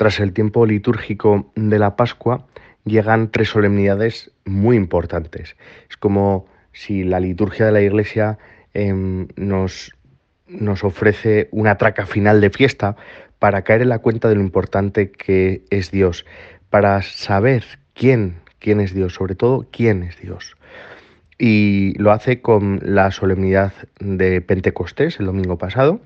tras el tiempo litúrgico de la Pascua, llegan tres solemnidades muy importantes. Es como si la liturgia de la Iglesia em, nos, nos ofrece una traca final de fiesta para caer en la cuenta de lo importante que es Dios, para saber quién, quién es Dios, sobre todo quién es Dios. Y lo hace con la solemnidad de Pentecostés el domingo pasado,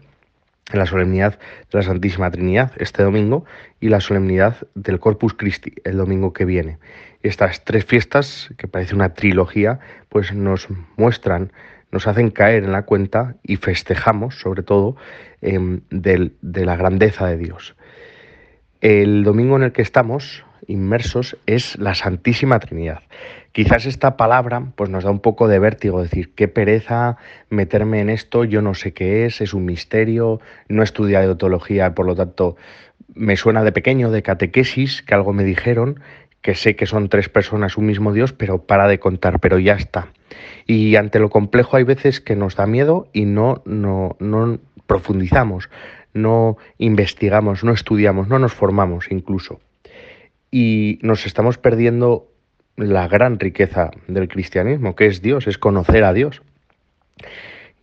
la solemnidad de la Santísima Trinidad este domingo y la solemnidad del Corpus Christi el domingo que viene. Estas tres fiestas, que parece una trilogía, pues nos muestran, nos hacen caer en la cuenta y festejamos, sobre todo, em, de la grandeza de Dios. El domingo en el que estamos inmersos es la Santísima Trinidad. Quizás esta palabra pues nos da un poco de vértigo, decir, qué pereza meterme en esto, yo no sé qué es, es un misterio, no he estudiado teología, por lo tanto me suena de pequeño, de catequesis, que algo me dijeron, que sé que son tres personas, un mismo Dios, pero para de contar, pero ya está. Y ante lo complejo hay veces que nos da miedo y no, no, no profundizamos, no investigamos, no estudiamos, no nos formamos incluso. Y nos estamos perdiendo la gran riqueza del cristianismo, que es Dios, es conocer a Dios.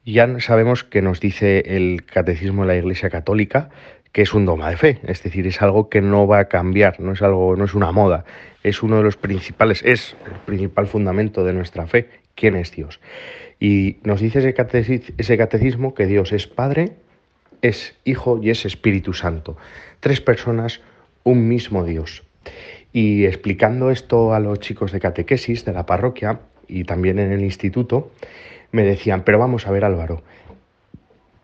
Ya sabemos que nos dice el catecismo de la Iglesia Católica que es un dogma de fe, es decir, es algo que no va a cambiar, no es algo, no es una moda, es uno de los principales, es el principal fundamento de nuestra fe, quién es Dios. Y nos dice ese catecismo que Dios es Padre, es Hijo y es Espíritu Santo. Tres personas, un mismo Dios. Y explicando esto a los chicos de catequesis de la parroquia y también en el instituto, me decían, pero vamos a ver Álvaro,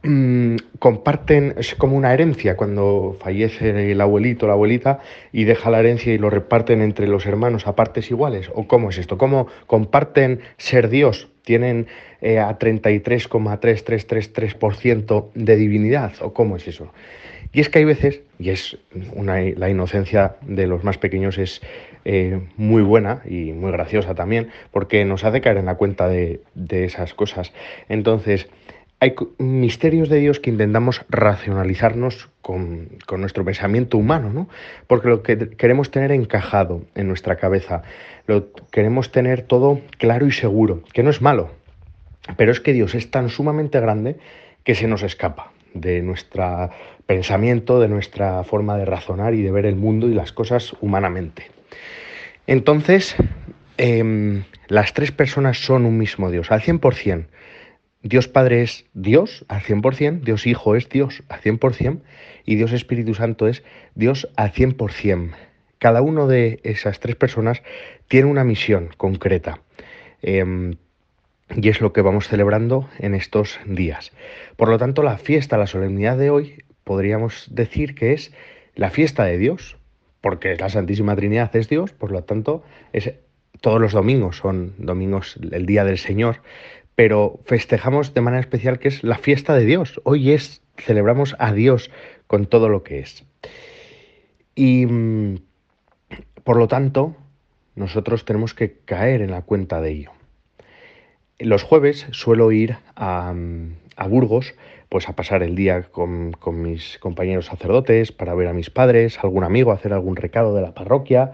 mm, comparten, es como una herencia cuando fallece el abuelito o la abuelita y deja la herencia y lo reparten entre los hermanos a partes iguales. ¿O cómo es esto? ¿Cómo comparten ser Dios? ¿Tienen eh, a 33,3333% de divinidad? ¿O cómo es eso? Y es que hay veces, y es una, la inocencia de los más pequeños es eh, muy buena y muy graciosa también, porque nos hace caer en la cuenta de, esas cosas. Entonces, hay misterios de Dios que intentamos racionalizarnos con, con, nuestro pensamiento humano, ¿no? Porque lo que queremos tener encajado en nuestra cabeza, lo queremos tener todo claro y seguro, que no es malo, pero es que Dios es tan sumamente grande que se nos escapa de nuestro pensamiento, de nuestra forma de razonar y de ver el mundo y las cosas humanamente. Entonces, em, las tres personas son un mismo Dios, al 100%. Dios Padre es Dios al 100%, Dios Hijo es Dios al 100% y Dios Espíritu Santo es Dios al 100%. Cada uno de esas tres personas tiene una misión concreta. Em, y es lo que vamos celebrando en estos días. Por lo tanto, la fiesta, la solemnidad de hoy, podríamos decir que es la fiesta de Dios, porque la Santísima Trinidad es Dios, por lo tanto, todos los domingos son domingos, el día del Señor, pero festejamos de manera especial que es la fiesta de Dios. Hoy es, celebramos a Dios con todo lo que es. Y mm, por lo tanto, nosotros tenemos que caer en la cuenta de ello. Los jueves suelo ir a, Burgos pues a pasar el día con, mis compañeros sacerdotes, para ver a mis padres, algún amigo, hacer algún recado de la parroquia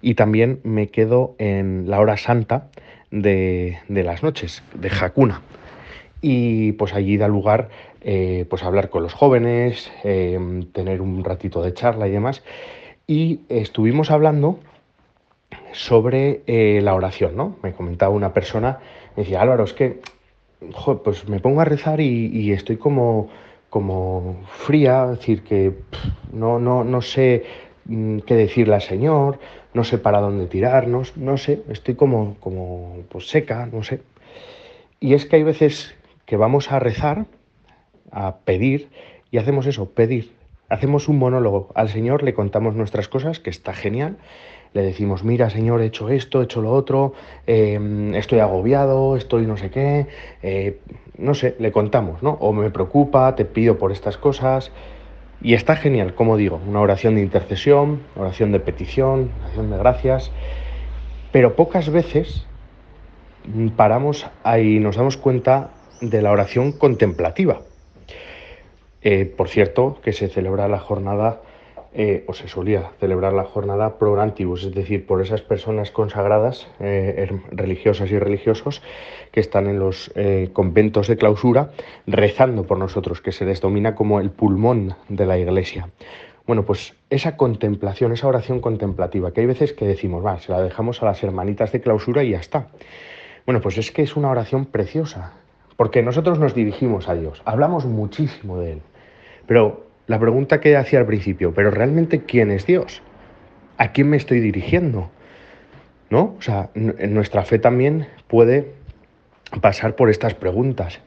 y también me quedo en la hora santa de, las noches, de Jacuna. Y pues allí da lugar eh, pues hablar con los jóvenes, em, tener un ratito de charla y demás. Y estuvimos hablando sobre eh, la oración, ¿no? Me comentaba una persona me decía, Álvaro, es que pues me pongo a rezar y, estoy como, como fría, es decir, que no, no, no sé mm, qué decirle al Señor, no sé para dónde tirarnos, no sé, estoy como, como pues seca, no sé. Y es que hay veces que vamos a rezar, a pedir, y hacemos eso, pedir. Hacemos un monólogo. Al Señor le contamos nuestras cosas, que está genial, le decimos, mira Señor, he hecho esto, he hecho lo otro, em, estoy agobiado, estoy no sé qué, eh, no sé, le contamos, ¿no? O me preocupa, te pido por estas cosas. Y está genial, como digo, una oración de intercesión, oración de petición, oración de gracias, pero pocas veces paramos ahí y nos damos cuenta de la oración contemplativa. Eh, por cierto, que se celebra la jornada eh, o se solía celebrar la jornada pro antibus, es decir, por esas personas consagradas, eh, religiosas y religiosos, que están en los conventos de clausura, rezando por nosotros, que se les domina como el pulmón de la iglesia. Bueno, pues esa contemplación, esa oración contemplativa, que hay veces que decimos, va, se la dejamos a las hermanitas de clausura y ya está. Bueno, pues es que es una oración preciosa, porque nosotros nos dirigimos a Dios, hablamos muchísimo de Él, pero la pregunta que hacía al principio, pero realmente ¿quién es Dios? ¿A quién me estoy dirigiendo? ¿No? O sea, nuestra fe también puede pasar por estas preguntas.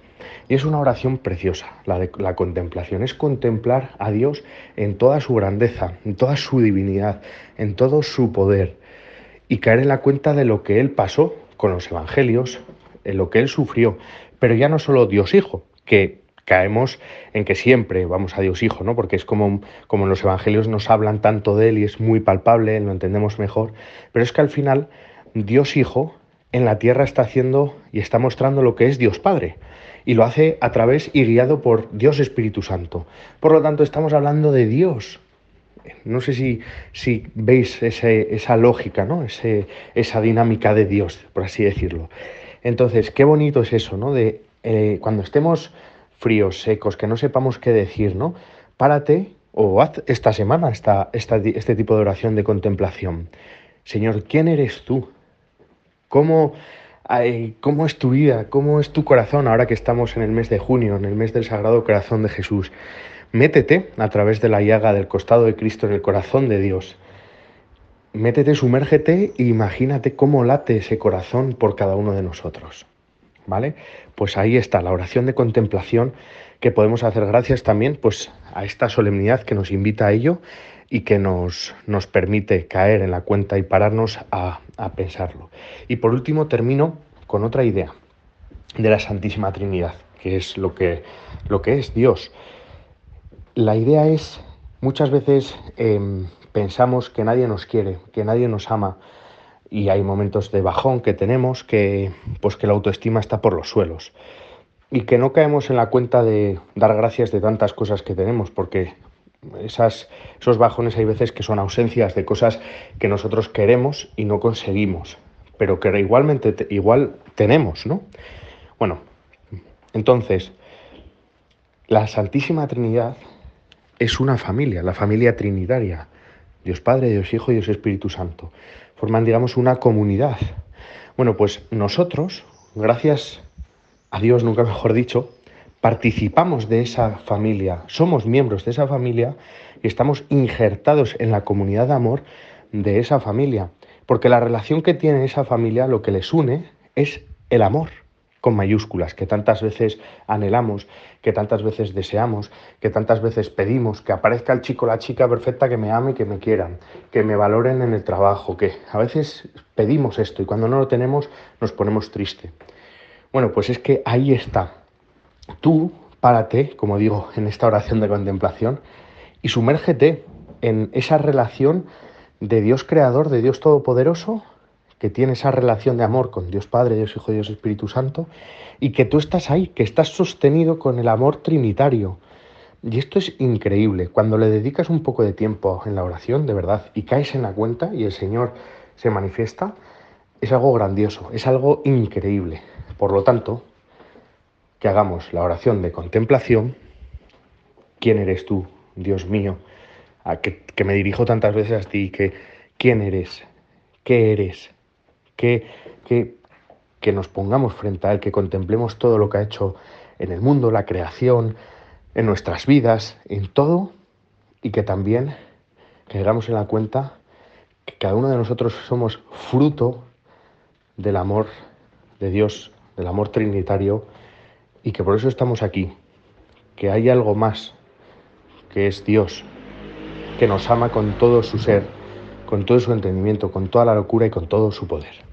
Y es una oración preciosa, la de la contemplación. Es contemplar a Dios en toda su grandeza, en toda su divinidad, en todo su poder. Y caer en la cuenta de lo que Él pasó con los evangelios, en lo que Él sufrió. Pero ya no solo Dios Hijo, que caemos en que siempre vamos a Dios Hijo, ¿no? Porque es como, como en los evangelios nos hablan tanto de Él y es muy palpable, lo entendemos mejor, pero es que al final Dios Hijo en la tierra está haciendo y está mostrando lo que es Dios Padre. Y lo hace a través y guiado por Dios Espíritu Santo. Por lo tanto, estamos hablando de Dios. No sé si, si veis esa lógica, ¿no? Ese, esa dinámica de Dios, por así decirlo. Entonces, qué bonito es eso, ¿no? De eh, cuando estemos fríos, secos, que no sepamos qué decir, ¿no? Párate o haz esta semana esta, este tipo de oración de contemplación. Señor, ¿quién eres tú? ¿Cómo, ¿Cómo es tu vida? ¿Cómo es tu corazón ahora que estamos en el mes de junio, en el mes del Sagrado Corazón de Jesús? Métete a través de la llaga del costado de Cristo en el corazón de Dios. Métete, sumérgete e imagínate cómo late ese corazón por cada uno de nosotros. ¿Vale? Pues ahí está la oración de contemplación que podemos hacer gracias también pues a esta solemnidad que nos invita a ello y que nos, nos permite caer en la cuenta y pararnos a, a pensarlo. Y por último termino con otra idea de la Santísima Trinidad, que es lo que, lo que es Dios. La idea es, muchas veces em, pensamos que nadie nos quiere, que nadie nos ama, y hay momentos de bajón que tenemos que pues que la autoestima está por los suelos y que no caemos en la cuenta de dar gracias de tantas cosas que tenemos porque esas, esos bajones hay veces que son ausencias de cosas que nosotros queremos y no conseguimos, pero que igualmente igual tenemos, ¿no? Bueno, entonces la Santísima Trinidad es una familia, la familia trinitaria, Dios Padre, Dios Hijo y Dios Espíritu Santo forman, digamos, una comunidad. Bueno, pues nosotros, gracias a Dios, nunca mejor dicho, participamos de esa familia, somos miembros de esa familia y estamos injertados en la comunidad de amor de esa familia. Porque la relación que tiene esa familia, lo que les une, es el amor con mayúsculas, que tantas veces anhelamos, que tantas veces deseamos, que tantas veces pedimos, que aparezca el chico la chica perfecta que me ame y que me quieran, que me valoren en el trabajo, que a veces pedimos esto y cuando no lo tenemos nos ponemos triste. Bueno, pues es que ahí está. Tú párate, como digo, en esta oración de contemplación y sumérgete en esa relación de Dios creador, de Dios todopoderoso, que tiene esa relación de amor con Dios Padre, Dios Hijo, Dios Espíritu Santo, y que tú estás ahí, que estás sostenido con el amor trinitario. Y esto es increíble. Cuando le dedicas un poco de tiempo en la oración, de verdad, y caes en la cuenta y el Señor se manifiesta, es algo grandioso, es algo increíble. Por lo tanto, que hagamos la oración de contemplación, ¿quién eres tú, Dios mío? A que, que me dirijo tantas veces a ti, que ¿quién eres? ¿Qué eres? Que, que, nos pongamos frente a Él, que contemplemos todo lo que ha hecho en el mundo, la creación, en nuestras vidas, en todo, y que también caigamos en la cuenta que cada uno de nosotros somos fruto del amor de Dios, del amor trinitario, y que por eso estamos aquí, que hay algo más, que es Dios, que nos ama con todo su ser, con todo su entendimiento, con toda la locura y con todo su poder.